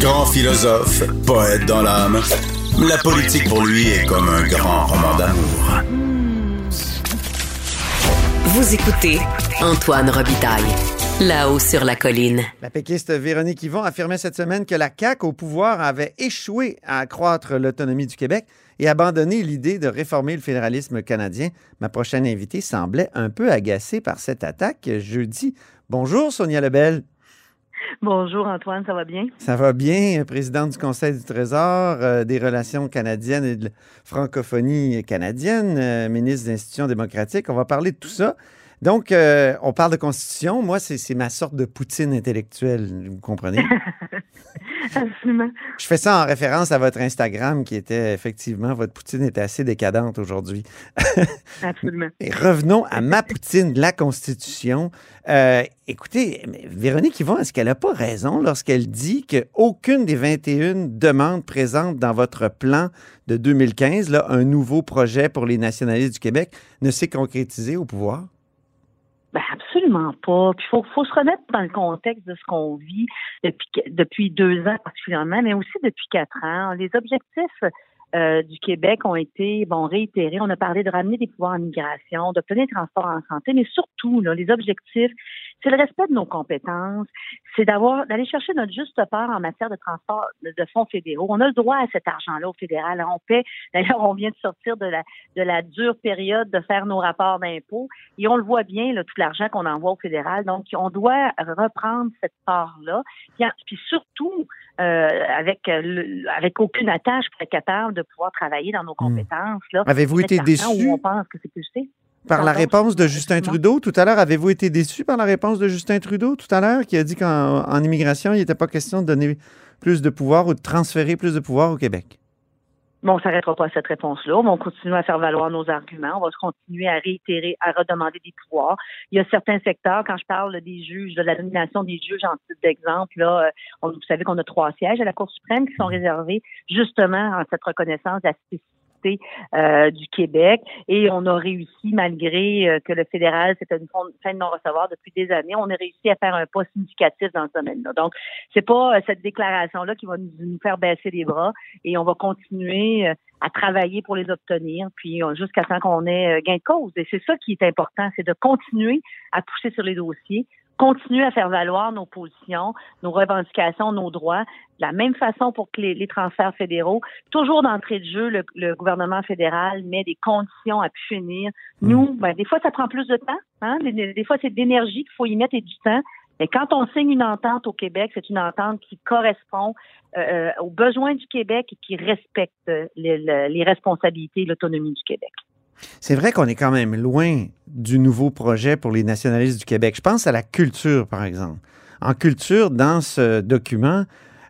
Grand philosophe, poète dans l'âme, la politique pour lui est comme un grand roman d'amour. Vous écoutez Antoine Robitaille, là-haut sur la colline. La péquiste Véronique Yvon affirmait cette semaine que la CAQ au pouvoir avait échoué à accroître l'autonomie du Québec et abandonné l'idée de réformer le fédéralisme canadien. Ma prochaine invitée semblait un peu agacée par cette attaque jeudi. Bonjour Sonia Lebel. Bonjour Antoine, ça va bien? Ça va bien, présidente du Conseil du Trésor, euh, des relations canadiennes et de la francophonie canadienne, euh, ministre des institutions démocratiques. On va parler de tout ça. Donc, euh, on parle de constitution. Moi, c'est ma sorte de poutine intellectuelle, vous comprenez? Absolument. Je fais ça en référence à votre Instagram qui était effectivement, votre poutine était assez décadente aujourd'hui. Absolument. Et revenons à ma poutine, la Constitution. Euh, écoutez, Véronique Yvon, est-ce qu'elle n'a pas raison lorsqu'elle dit qu'aucune des 21 demandes présentes dans votre plan de 2015, là, un nouveau projet pour les nationalistes du Québec, ne s'est concrétisé au pouvoir? Ben absolument pas. Puis faut, faut se remettre dans le contexte de ce qu'on vit depuis, depuis deux ans particulièrement, mais aussi depuis quatre ans. Les objectifs euh, du Québec ont été bon réitérés. On a parlé de ramener des pouvoirs en migration, d'obtenir des transports en santé, mais surtout, là, les objectifs, c'est le respect de nos compétences, c'est d'avoir d'aller chercher notre juste part en matière de transport de fonds fédéraux. On a le droit à cet argent-là au fédéral. On paie. D'ailleurs, on vient de sortir de la de la dure période de faire nos rapports d'impôts et on le voit bien là, tout l'argent qu'on envoie au fédéral. Donc, on doit reprendre cette part-là. Puis surtout, euh, avec avec aucune attache pour être capable de pouvoir travailler dans nos hmm. compétences. Avez-vous été déçu? On pense que c'est plus par la réponse de Justin Trudeau tout à l'heure, avez-vous été déçu par la réponse de Justin Trudeau tout à l'heure, qui a dit qu'en immigration, il n'était pas question de donner plus de pouvoir ou de transférer plus de pouvoir au Québec? Bon, on ne s'arrêtera pas à cette réponse-là. On va continuer à faire valoir nos arguments. On va continuer à réitérer, à redemander des pouvoirs. Il y a certains secteurs, quand je parle des juges, de la nomination des juges en titre d'exemple, là, euh, vous savez qu'on a trois sièges à la Cour suprême qui sont réservés justement en cette reconnaissance de euh, du Québec. Et on a réussi, malgré euh, que le fédéral, c'était une fin de non-recevoir depuis des années, on a réussi à faire un pas significatif dans ce domaine-là. Donc, c'est pas euh, cette déclaration-là qui va nous, faire baisser les bras et on va continuer à travailler pour les obtenir, puis jusqu'à temps qu'on ait gain de cause. Et c'est ça qui est important, c'est de continuer à pousser sur les dossiers, continuer à faire valoir nos positions, nos revendications, nos droits, de la même façon pour que les, transferts fédéraux, toujours d'entrée de jeu, le, gouvernement fédéral met des conditions à pu finir. Mm. Nous, ben, des fois, ça prend plus de temps. Hein? Des, fois, c'est de l'énergie qu'il faut y mettre et du temps. Mais quand on signe une entente au Québec, c'est une entente qui correspond euh, euh, aux besoins du Québec et qui respecte les, les responsabilités et l'autonomie du Québec. C'est vrai qu'on est quand même loin du nouveau projet pour les nationalistes du Québec. Je pense à la culture, par exemple. En culture, dans ce document,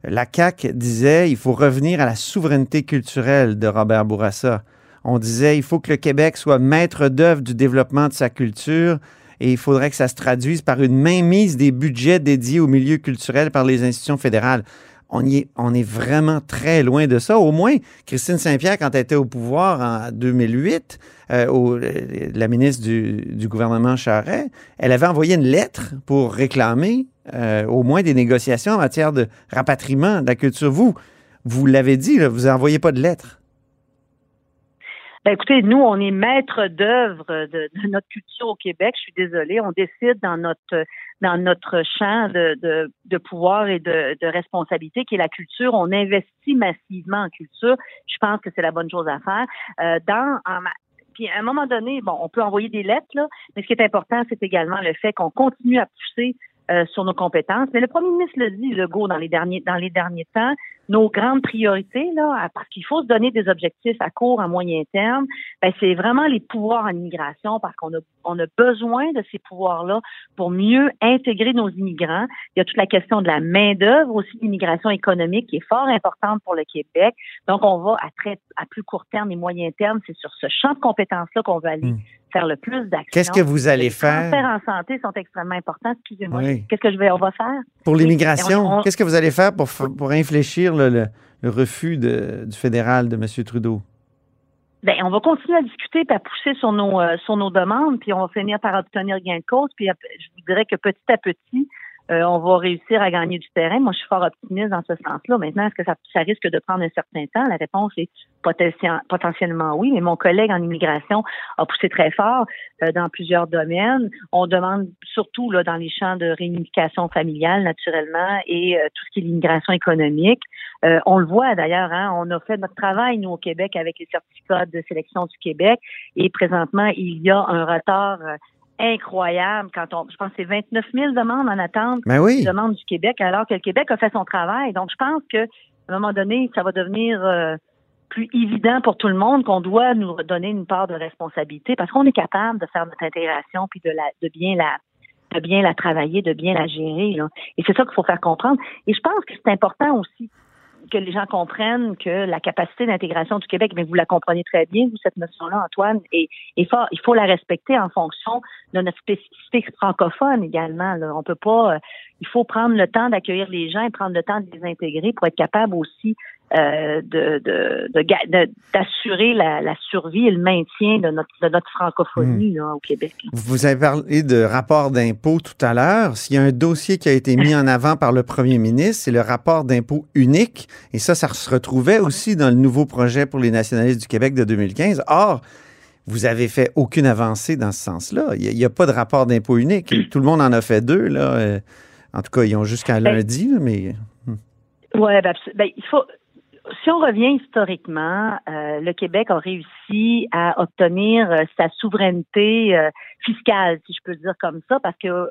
la CAQ disait il faut revenir à la souveraineté culturelle de Robert Bourassa. On disait il faut que le Québec soit maître d'œuvre du développement de sa culture et il faudrait que ça se traduise par une mainmise des budgets dédiés au milieu culturel par les institutions fédérales on, est, vraiment très loin de ça. Au moins, Christine Saint-Pierre, quand elle était au pouvoir en 2008, euh, au, la ministre du, gouvernement Charret, elle avait envoyé une lettre pour réclamer euh, au moins des négociations en matière de rapatriement de la culture. Vous, vous l'avez dit, vous n'envoyez pas de lettre. Ben, écoutez, nous, on est maître d'œuvre de, notre culture au Québec. Je suis désolée. On décide dans notre dans notre champ de, de, pouvoir et de, de, responsabilité qui est la culture. On investit massivement en culture. Je pense que c'est la bonne chose à faire. Euh, dans puis à un moment donné, bon, on peut envoyer des lettres, là, mais ce qui est important, c'est également le fait qu'on continue à pousser euh, sur nos compétences. Mais le premier ministre le dit, Legault, dans les derniers dans les derniers temps, nos grandes priorités, là, parce qu'il faut se donner des objectifs à court, à moyen terme, ben, c'est vraiment les pouvoirs en immigration, parce qu'on a, on a besoin de ces pouvoirs-là pour mieux intégrer nos immigrants. Il y a toute la question de la main-d'œuvre, aussi l'immigration économique qui est fort importante pour le Québec. Donc, on va à très à plus court terme et moyen terme, c'est sur ce champ de compétences-là qu'on va aller. Hmm. Faire le plus d'actions. Qu'est-ce que vous allez faire? Les transferts en santé sont extrêmement importants. Excusez-moi. Qu'est-ce que je vais, on va faire? Pour l'immigration, qu'est-ce que vous allez faire pour, pour infléchir le, refus du fédéral de M. Trudeau? Bien, on va continuer à discuter et à pousser sur nos, euh, sur nos demandes, puis on va finir par obtenir gain de cause. Puis je vous dirais que petit à petit, euh, on va réussir à gagner du terrain. Moi, je suis fort optimiste dans ce sens-là. Maintenant, est-ce que ça, risque de prendre un certain temps? La réponse est potentiellement oui, mais mon collègue en immigration a poussé très fort euh, dans plusieurs domaines. On demande surtout là, dans les champs de réunification familiale, naturellement, et euh, tout ce qui est l'immigration économique. on le voit d'ailleurs, hein, on a fait notre travail, nous, au Québec, avec les certificats de sélection du Québec, et présentement, il y a un retard incroyable quand on, je pense que c'est 29 000 demandes en attente ben oui. demandes du Québec, alors que le Québec a fait son travail. Donc, je pense que à un moment donné, ça va devenir euh, plus évident pour tout le monde qu'on doit nous donner une part de responsabilité parce qu'on est capable de faire notre intégration puis de la, de bien la, de bien la travailler, de bien la gérer. Là. Et c'est ça qu'il faut faire comprendre. Et je pense que c'est important aussi que les gens comprennent que la capacité d'intégration du Québec, mais vous la comprenez très bien, vous, cette notion-là, Antoine, et, fort, il faut la respecter en fonction de notre spécificité francophone également. Là. On peut pas, euh, il faut prendre le temps d'accueillir les gens et prendre le temps de les intégrer pour être capable aussi euh, de, d'assurer la, survie et le maintien de notre, de notre francophonie hmm. au Québec. Vous avez parlé de rapport d'impôt tout à l'heure. S'il y a un dossier qui a été mis en avant par le premier ministre, c'est le rapport d'impôt unique. Et ça, ça se retrouvait aussi dans le nouveau projet pour les nationalistes du Québec de 2015. Or, vous avez fait aucune avancée dans ce sens-là. Il n'y a, pas de rapport d'impôt unique. Tout le monde en a fait deux. Là. Euh, en tout cas, ils ont jusqu'à ben, lundi, mais. Hmm. Oui, ben, ben, il faut si on revient historiquement, euh, le Québec a réussi à obtenir euh, sa souveraineté euh, fiscale, si je peux dire comme ça, parce que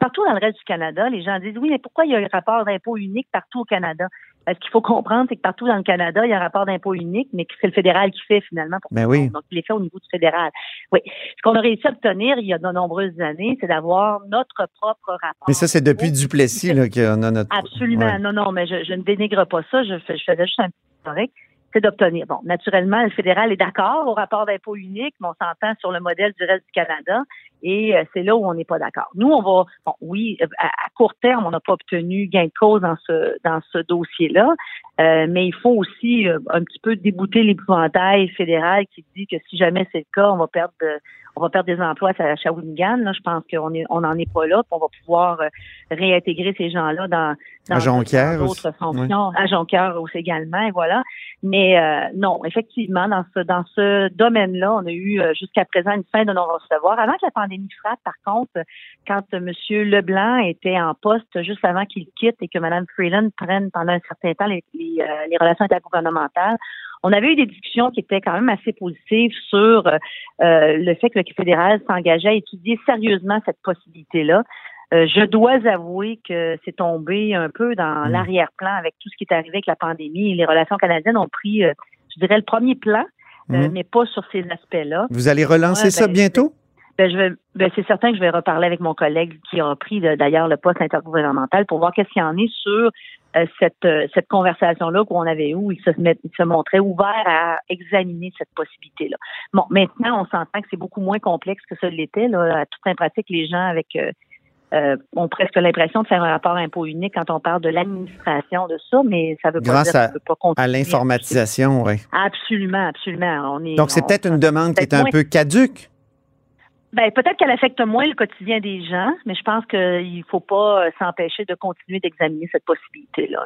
partout dans le reste du Canada, les gens disent oui, mais pourquoi il y a un rapport d'impôt unique partout au Canada? Ce qu'il faut comprendre, c'est que partout dans le Canada, il y a un rapport d'impôt unique, mais que c'est le fédéral qui fait finalement pour ben oui. Donc, il est fait au niveau du fédéral. Oui. Ce qu'on a réussi à obtenir il y a de nombreuses années, c'est d'avoir notre propre rapport. Mais ça, c'est depuis Duplessis qu'on a notre. Absolument. Non, non, mais je, je, ne dénigre pas ça. Je, je faisais juste un petit historique c'est d'obtenir. Bon, naturellement, le fédéral est d'accord au rapport d'impôt unique, mais on s'entend sur le modèle du reste du Canada et euh, c'est là où on n'est pas d'accord. Nous, on va, bon, oui, à, court terme, on n'a pas obtenu gain de cause dans ce dans ce dossier-là, euh, mais il faut aussi euh, un petit peu débouter l'épouvantail fédéral qui dit que si jamais c'est le cas, on va perdre on va perdre des emplois à Shawinigan. Là, je pense qu'on est on n'en est pas là, on va pouvoir réintégrer ces gens-là dans, dans d'autres fonctions, à Jonquière aussi également, et voilà. Mais non, effectivement, dans ce dans ce domaine-là, on a eu jusqu'à présent une fin de non-recevoir. Avant que la pandémie frappe, par contre, quand M. Leblanc était en poste juste avant qu'il quitte et que Mme Freeland prenne pendant un certain temps les, les, euh, les relations intergouvernementales, on avait eu des discussions qui étaient quand même assez positives sur euh, le fait que le fédéral s'engageait à étudier sérieusement cette possibilité-là. Euh, je dois avouer que c'est tombé un peu dans mmh. l'arrière-plan avec tout ce qui est arrivé avec la pandémie. Les relations canadiennes ont pris, je dirais, le premier plan, mmh. mais pas sur ces aspects-là. Vous allez relancer ça ben, bientôt? Ben, je vais, ben, c'est certain que je vais reparler avec mon collègue qui a pris d'ailleurs le poste intergouvernemental pour voir qu'est-ce qu'il y en est sur euh, cette, euh, cette conversation-là qu'on avait où il se, il se montrait ouvert à examiner cette possibilité-là. Bon, maintenant, on s'entend que c'est beaucoup moins complexe que ça l'était. Là. À toute fin pratique, les gens avec euh, ont presque l'impression de faire un rapport impôt unique quand on parle de l'administration de ça, mais ça veut pas dire à, peut pas continuer. à l'informatisation, oui. Absolument, absolument. On est, Donc, c'est peut-être une demande qui est un peu caduque. Ben, peut-être qu'elle affecte moins le quotidien des gens, mais je pense qu'il ne faut pas euh, s'empêcher de continuer d'examiner cette possibilité-là.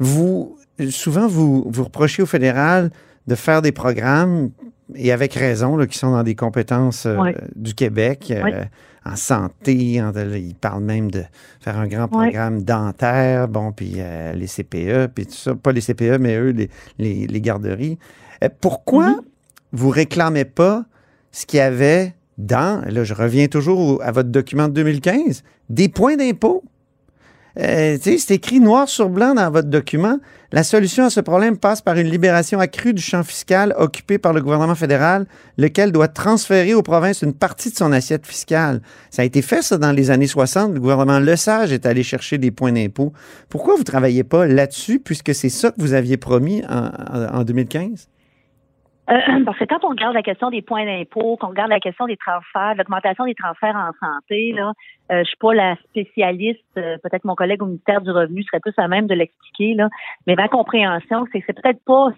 Vous, souvent, vous, vous reprochez au fédéral de faire des programmes, et avec raison, qui sont dans des compétences euh, du Québec, euh, en santé. En, ils parlent même de faire un grand programme dentaire, bon, puis les CPE, puis tout ça. Pas les CPE, mais eux, les, les, garderies. pourquoi mm-hmm. vous réclamez pas ce qu'il y avait dans, là je reviens toujours à votre document de 2015, des points d'impôt. Euh, c'est écrit noir sur blanc dans votre document. La solution à ce problème passe par une libération accrue du champ fiscal occupé par le gouvernement fédéral, lequel doit transférer aux provinces une partie de son assiette fiscale. Ça a été fait, ça, dans les années 60. Le gouvernement Lesage est allé chercher des points d'impôt. Pourquoi vous ne travaillez pas là-dessus, puisque c'est ça que vous aviez promis en, en 2015? Euh, parce que quand on regarde la question des points d'impôt, qu'on regarde la question des transferts, l'augmentation des transferts en santé, là, euh, je suis pas la spécialiste, euh, peut-être mon collègue au ministère du Revenu serait plus à même de l'expliquer, là, mais ma compréhension, c'est que c'est peut-être pas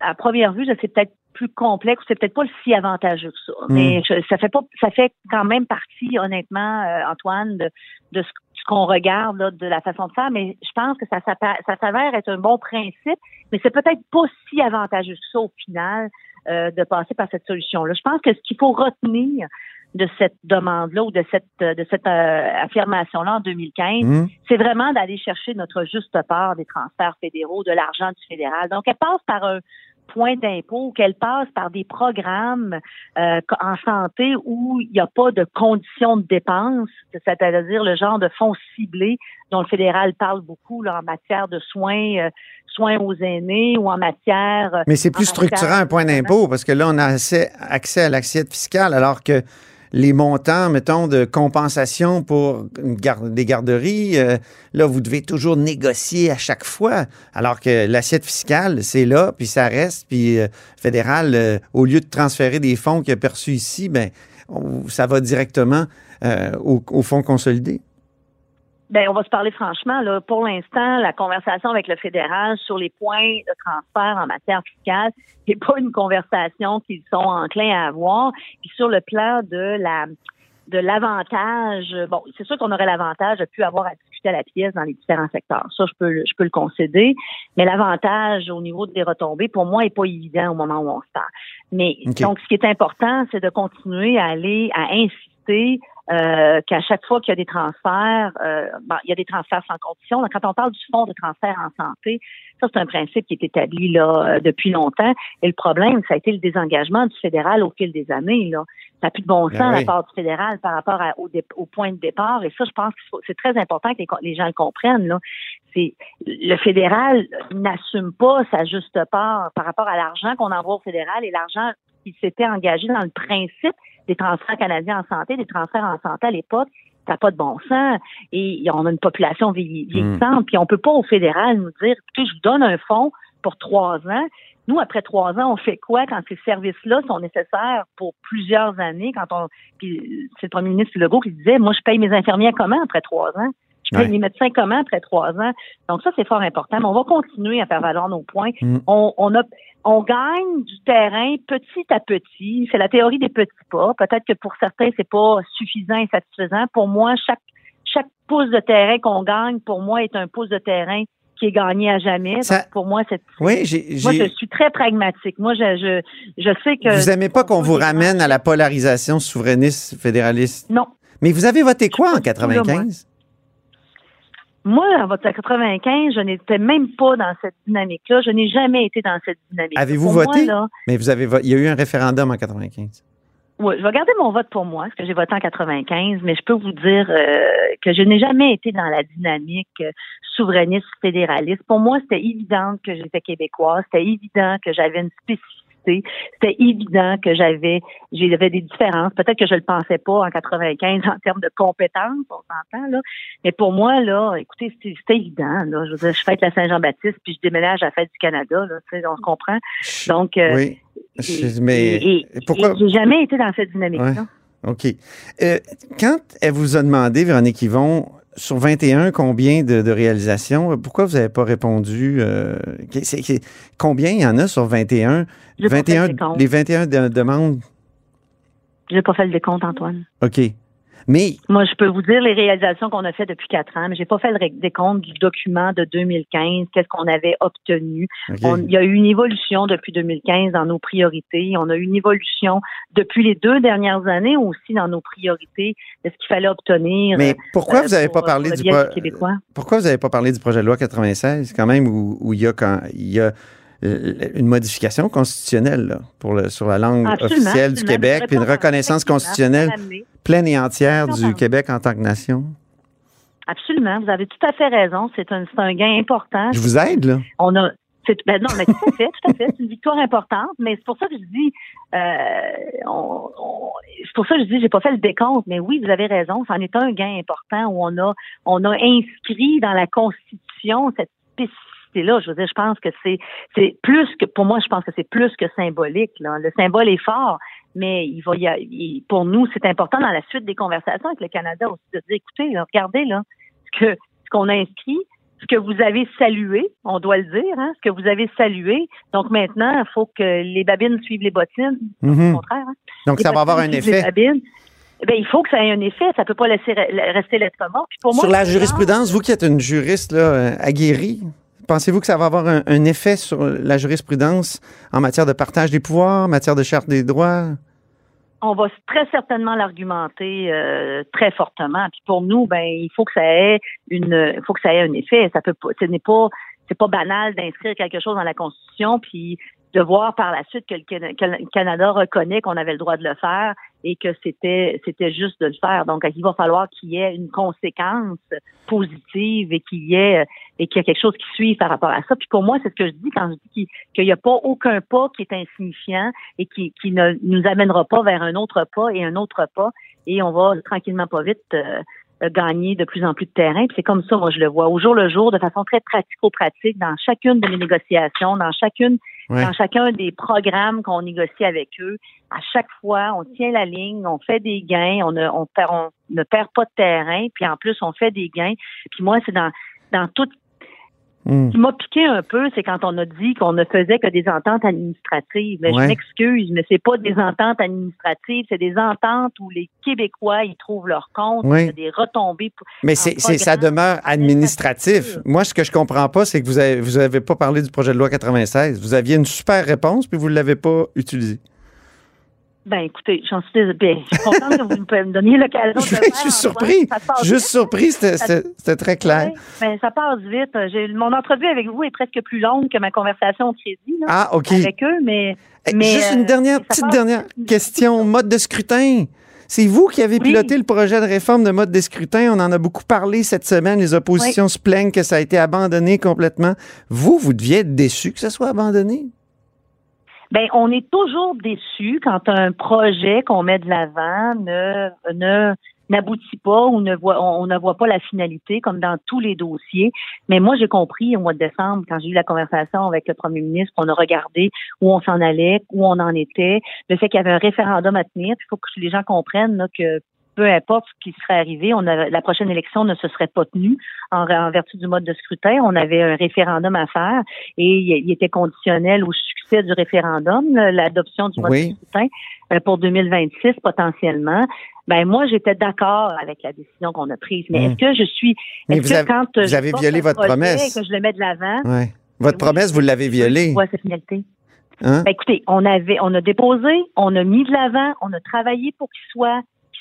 à première vue, c'est peut-être plus complexe, c'est peut-être pas si avantageux que ça. Hmm. Mais ça fait pas, ça fait quand même partie, honnêtement, euh, Antoine, de, de ce, qu'on regarde là, de la façon de faire. Mais je pense que ça, ça s'avère être un bon principe, mais c'est peut-être pas si avantageux que ça au final euh, de passer par cette solution-là. Je pense que ce qu'il faut retenir de cette demande-là ou de cette de cette euh, affirmation-là en 2015, mmh. c'est vraiment d'aller chercher notre juste part des transferts fédéraux, de l'argent du fédéral. Donc, elle passe par un point d'impôt, qu'elle passe par des programmes euh, en santé où il n'y a pas de conditions de dépenses, c'est-à-dire le genre de fonds ciblés dont le fédéral parle beaucoup là, en matière de soins, euh, soins aux aînés ou en matière. Mais c'est plus structurant un point d'impôt parce que là, on a accès, accès à l'assiette fiscale alors que les montants, mettons, de compensation pour des garderies, euh, là, vous devez toujours négocier à chaque fois, alors que l'assiette fiscale, c'est là, puis ça reste, puis euh, fédéral, euh, au lieu de transférer des fonds qu'il a perçus ici, ben, ça va directement au, au fonds consolidé. Ben, on va se parler franchement. Là. Pour l'instant, la conversation avec le fédéral sur les points de transfert en matière fiscale n'est pas une conversation qu'ils sont enclins à avoir. Puis sur le plan de la de l'avantage, bon, c'est sûr qu'on aurait l'avantage de plus avoir à discuter à la pièce dans les différents secteurs. Ça, je peux, je peux le concéder. Mais l'avantage au niveau des retombées, pour moi, est pas évident au moment où on se parle. Mais donc, ce qui est important, c'est de continuer à aller à insister euh, qu'à chaque fois qu'il y a des transferts, euh, il y a des transferts sans condition. Quand on parle du fonds de transfert en santé, ça c'est un principe qui est établi là euh, depuis longtemps. Et le problème, ça a été le désengagement du fédéral au fil des années. Là. Ça n'a plus de bon ben sens la part du fédéral par rapport au, au, point de départ. Et ça, je pense que c'est très important que les, gens le comprennent. Là. C'est le fédéral n'assume pas sa juste part par rapport à l'argent qu'on envoie au fédéral et l'argent qui s'était engagé dans le principe des transferts canadiens en santé, des transferts en santé à l'époque, ça n'a pas de bon sens. Et on a une population vieillissante, hmm. puis on peut pas au fédéral nous dire, écoutez, je vous donne un fonds pour trois ans. Nous, après trois ans, on fait quoi quand ces services-là sont nécessaires pour plusieurs années? Quand on, puis c'est le premier ministre Legault qui disait, moi, je paye mes infirmières comment après trois ans? Je paye mes médecins comment après trois ans? Donc ça, c'est fort important. Mais on va continuer à faire valoir nos points. Hmm. On, on a on gagne du terrain petit à petit. C'est la théorie des petits pas. Peut-être que pour certains, c'est pas suffisant et satisfaisant. Pour moi, chaque chaque pouce de terrain qu'on gagne, pour moi, est un pouce de terrain qui est gagné à jamais. pour moi, c'est. Oui, Moi, je suis très pragmatique. Moi, je, je, je sais que. Vous n'aimez pas qu'on vous ramène à la polarisation souverainiste fédéraliste? Non. Mais vous avez voté quoi en 95? Moi, en vote 95, je n'étais même pas dans cette dynamique-là. Je n'ai jamais été dans cette dynamique. Avez-vous voté? Mais vous avez il y a eu un référendum en 95. Oui, je vais garder mon vote pour moi, parce que j'ai voté en 95, mais je peux vous dire euh, que je n'ai jamais été dans la dynamique euh, souverainiste fédéraliste. Pour moi, c'était évident que j'étais québécoise, c'était évident que j'avais une spécificité c'était évident que j'avais, j'avais des différences. Peut-être que je le pensais pas en 95 en termes de compétences, on s'entend là. Mais pour moi là, écoutez, c'était évident. Là. Je veux dire, je fête la Saint-Jean-Baptiste puis je déménage à la fête du Canada. Là, tu sais, on se comprend. Donc, euh, oui. mais pourquoi J'ai jamais été dans cette dynamique-là. OK. Euh, quand elle vous a demandé, Véronique Yvon, sur 21, combien de, réalisations? Pourquoi vous n'avez pas répondu? Euh, combien il y en a sur 21? 21 les 21 demandes? Je n'ai pas fait le décompte, Antoine. OK. Mais. Moi, je peux vous dire les réalisations qu'on a faites depuis quatre ans, mais j'ai pas fait le décompte du document de 2015, qu'est-ce qu'on avait obtenu. il y a eu une évolution depuis 2015 dans nos priorités. On a eu une évolution depuis les deux dernières années aussi dans nos priorités de ce qu'il fallait obtenir. Mais pourquoi euh, vous n'avez pas parlé du, Pourquoi vous n'avez pas parlé du projet de loi 96, quand même, où, il y a quand il y a une modification constitutionnelle pour le, sur la langue officielle du Québec, puis une reconnaissance constitutionnelle pleine et entière du Québec en tant que nation. Absolument, vous avez tout à fait raison. C'est un, un, gain important. Je vous aide, là. On a. Ben non, mais tout à fait, tout à fait. C'est une victoire importante, mais c'est pour ça que je dis, euh, c'est pour ça que je dis, j'ai pas fait le décompte, mais oui, vous avez raison, c'en est un gain important où on a, on a inscrit dans la Constitution cette spécificité là. Je veux dire, je pense que c'est c'est plus que pour moi, je pense que c'est plus que symbolique. Là. Le symbole est fort, mais il va y a, pour nous, c'est important dans la suite des conversations avec le Canada aussi de dire, écoutez, regardez là, ce que ce qu'on a inscrit, ce que vous avez salué, on doit le dire, hein, ce que vous avez salué. Donc maintenant, il faut que les babines suivent les bottines. Mhm. Au contraire. hein. Donc, Les ça va avoir un effet. les babines. Ben, il faut que ça ait un effet. Ça peut pas laisser re- rester. Puis pour moi, Sur la jurisprudence, vous qui êtes une juriste là, euh, aguerrie, pensez-vous que ça va avoir un, effet sur la jurisprudence en matière de partage des pouvoirs, en matière de charte des droits? on va très certainement l'argumenter euh, très fortement. Puis pour nous, ben il faut que ça ait une, il faut que ça ait un effet. Ça peut ce n'est pas, c'est pas banal d'inscrire quelque chose dans la Constitution, puis de voir par la suite que le Canada reconnaît qu'on avait le droit de le faire et que c'était c'était juste de le faire. Donc il va falloir qu'il y ait une conséquence positive et qu'il y ait et qu'il y a quelque chose qui suive par rapport à ça. Puis pour moi, c'est ce que je dis quand je dis qu'il n'y a pas aucun pas qui est insignifiant et qui, qui ne nous amènera pas vers un autre pas et un autre pas. Et on va tranquillement pas vite euh, gagner de plus en plus de terrain. Puis c'est comme ça, moi, je le vois au jour le jour, de façon très pratico-pratique, dans chacune de mes négociations, dans chacune, Ouais. dans chacun des programmes qu'on négocie avec eux. À chaque fois, on tient la ligne, on fait des gains, on ne, perd- pas de terrain, puis en plus, on fait des gains. Puis moi, c'est dans, dans tout Hmm. ce qui m'a piqué un peu, c'est quand on a dit qu'on ne faisait que des ententes administratives. Mais Ouais. Je m'excuse, mais c'est pas des ententes administratives, c'est des ententes où les Québécois y trouvent leur compte, il y a des retombées. pour- Mais c'est, c'est- ça demeure administratif. Moi, ce que je comprends pas, c'est que vous avez, vous avez pas parlé du projet de loi 96. Vous aviez une super réponse, puis vous l'avez pas utilisée. Ben écoutez, j'en suis désolée. Ben, je suis contente que vous me donniez l'occasion de Je, le faire, je suis surpris. Juste surpris, c'était, très clair. Oui, ben, ça passe vite. Mon entrevue avec vous est presque plus longue que ma conversation au crédit là, Ah, OK. avec eux, mais, Eh, mais, Juste une euh, dernière, petite dernière question. Mode de scrutin. C'est vous qui avez Oui. piloté le projet de réforme de mode de scrutin. On en a beaucoup parlé cette semaine. Les oppositions se plaignent que ça a été abandonné complètement. Vous, vous deviez être déçu que ça soit abandonné. Ben, on est toujours déçu quand un projet qu'on met de l'avant ne ne n'aboutit pas ou ne voit on, ne voit pas la finalité comme dans tous les dossiers. Mais moi j'ai compris au mois de décembre quand j'ai eu la conversation avec le premier ministre, on a regardé où on s'en allait, où on en était, le fait qu'il y avait un référendum à tenir, il faut que les gens comprennent là, que peu importe ce qui serait arrivé, on a, la prochaine élection ne se serait pas tenue en, en vertu du mode de scrutin. On avait un référendum à faire et il, il était conditionnel au succès du référendum, l'adoption du mode Oui. de scrutin euh, pour 2026 potentiellement. Ben moi, j'étais d'accord avec la décision qu'on a prise. Mais est-ce que je suis Mais est-ce vous que avez- quand vous je avez violé votre promesse. que je le mets de l'avant, Ouais. Votre Oui. promesse, vous l'avez violée. voit sa finalité. Hein? Ben, écoutez, on avait, on a déposé, on a mis de l'avant, on a travaillé pour qu'il soit,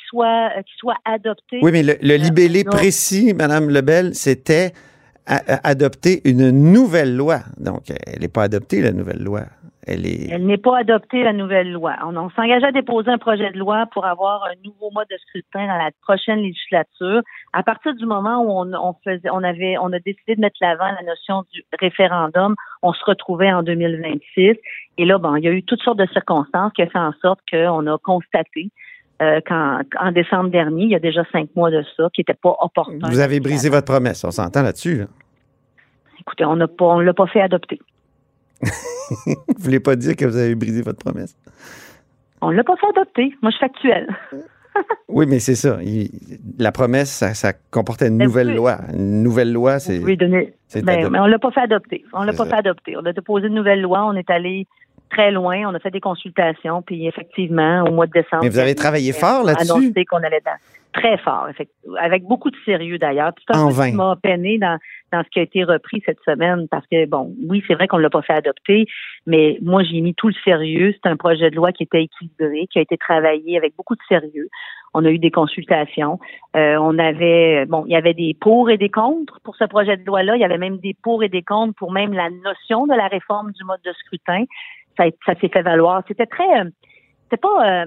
soit, euh, qu'il soit adopté. Oui, mais le, le libellé précis, Madame Lebel, c'était adopter une nouvelle loi. Donc, elle n'est pas adoptée, la nouvelle loi. Elle est. Elle n'est pas adoptée, la nouvelle loi. On, on s'engageait à déposer un projet de loi pour avoir un nouveau mode de scrutin dans la prochaine législature. À partir du moment où on, on faisait, on avait, on a décidé de mettre l'avant la notion du référendum, on se retrouvait en 2026. Et là, bon, il y a eu toutes sortes de circonstances qui ont fait en sorte qu'on a constaté euh, qu'en en décembre dernier, il y a déjà cinq mois de ça, qui n'était pas opportun. Vous avez brisé votre promesse. On s'entend là-dessus. Là. Écoutez, on on l'a pas fait adopter. Vous voulez pas dire que vous avez brisé votre promesse? On l'a pas fait adopter. Moi, je suis factuelle. Oui, mais c'est ça. Il- la promesse, ça, ça comportait une Mais nouvelle oui. loi. Une nouvelle loi, c'est. Pouvez donner. Ben, mais on l'a pas fait adopter. On l'a pas ça. fait adopter. On a déposé une nouvelle loi. On est allé très loin. On a fait des consultations. Puis effectivement, au mois de décembre. Mais vous avez travaillé fort là-dessus? Annoncé qu'on allait dans. Très fort. Avec beaucoup de sérieux d'ailleurs. Ce vain. qui m'a peiné dans, dans ce qui a été repris cette semaine parce que, bon, oui, c'est vrai qu'on ne l'a pas fait adopter, mais moi, j'ai mis tout le sérieux. C'est un projet de loi qui était équilibré, qui a été travaillé avec beaucoup de sérieux. On a eu des consultations. Euh, on avait, bon, il y avait des pour et des contre pour ce projet de loi-là. Il y avait même des pour et des contre pour même la notion de la réforme du mode de scrutin. Ça, ça s'est fait valoir. C'était très, euh, c'était pas, euh,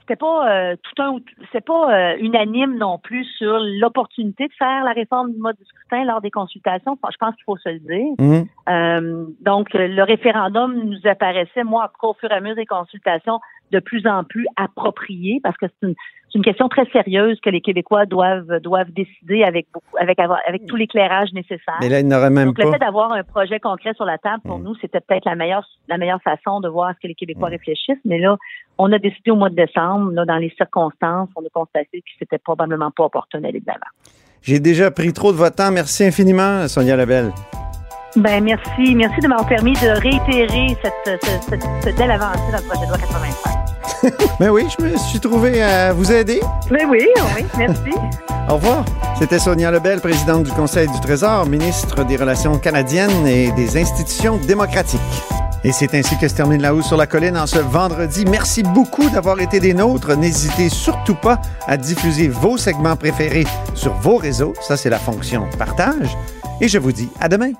c'était pas euh, tout un, c'est pas euh, unanime non plus sur l'opportunité de faire la réforme du mode de scrutin lors des consultations. Je pense qu'il faut se le dire. Euh, donc, le référendum nous apparaissait, moi, au fur et à mesure des consultations, de plus en plus approprié parce que c'est une, question très sérieuse que les Québécois doivent doivent décider avec beaucoup, avec avec tout l'éclairage nécessaire. Mais là, il n'aurait même Donc, le pas. fait d'avoir un projet concret sur la table, pour Mm. nous, c'était peut-être la meilleure, la meilleure façon de voir ce que les Québécois réfléchissent. Mais là, on a décidé au mois de décembre, là, dans les circonstances, on a constaté que c'était probablement pas opportun d'aller de l'avant. J'ai déjà pris trop de votre temps. Merci infiniment, Sonia Lebel. Ben merci. Merci de m'avoir permis de réitérer cette, cette, cette belle avancée dans le projet de loi 85. Ben oui, je me suis trouvé à vous aider. Ben oui, oui, merci. Au revoir. C'était Sonia Lebel, présidente du Conseil du Trésor, ministre des Relations canadiennes et des institutions démocratiques. Et c'est ainsi que se termine La Hausse sur la Colline en ce vendredi. Merci beaucoup d'avoir été des nôtres. N'hésitez surtout pas à diffuser vos segments préférés sur vos réseaux. Ça, c'est la fonction partage. Et je vous dis à demain.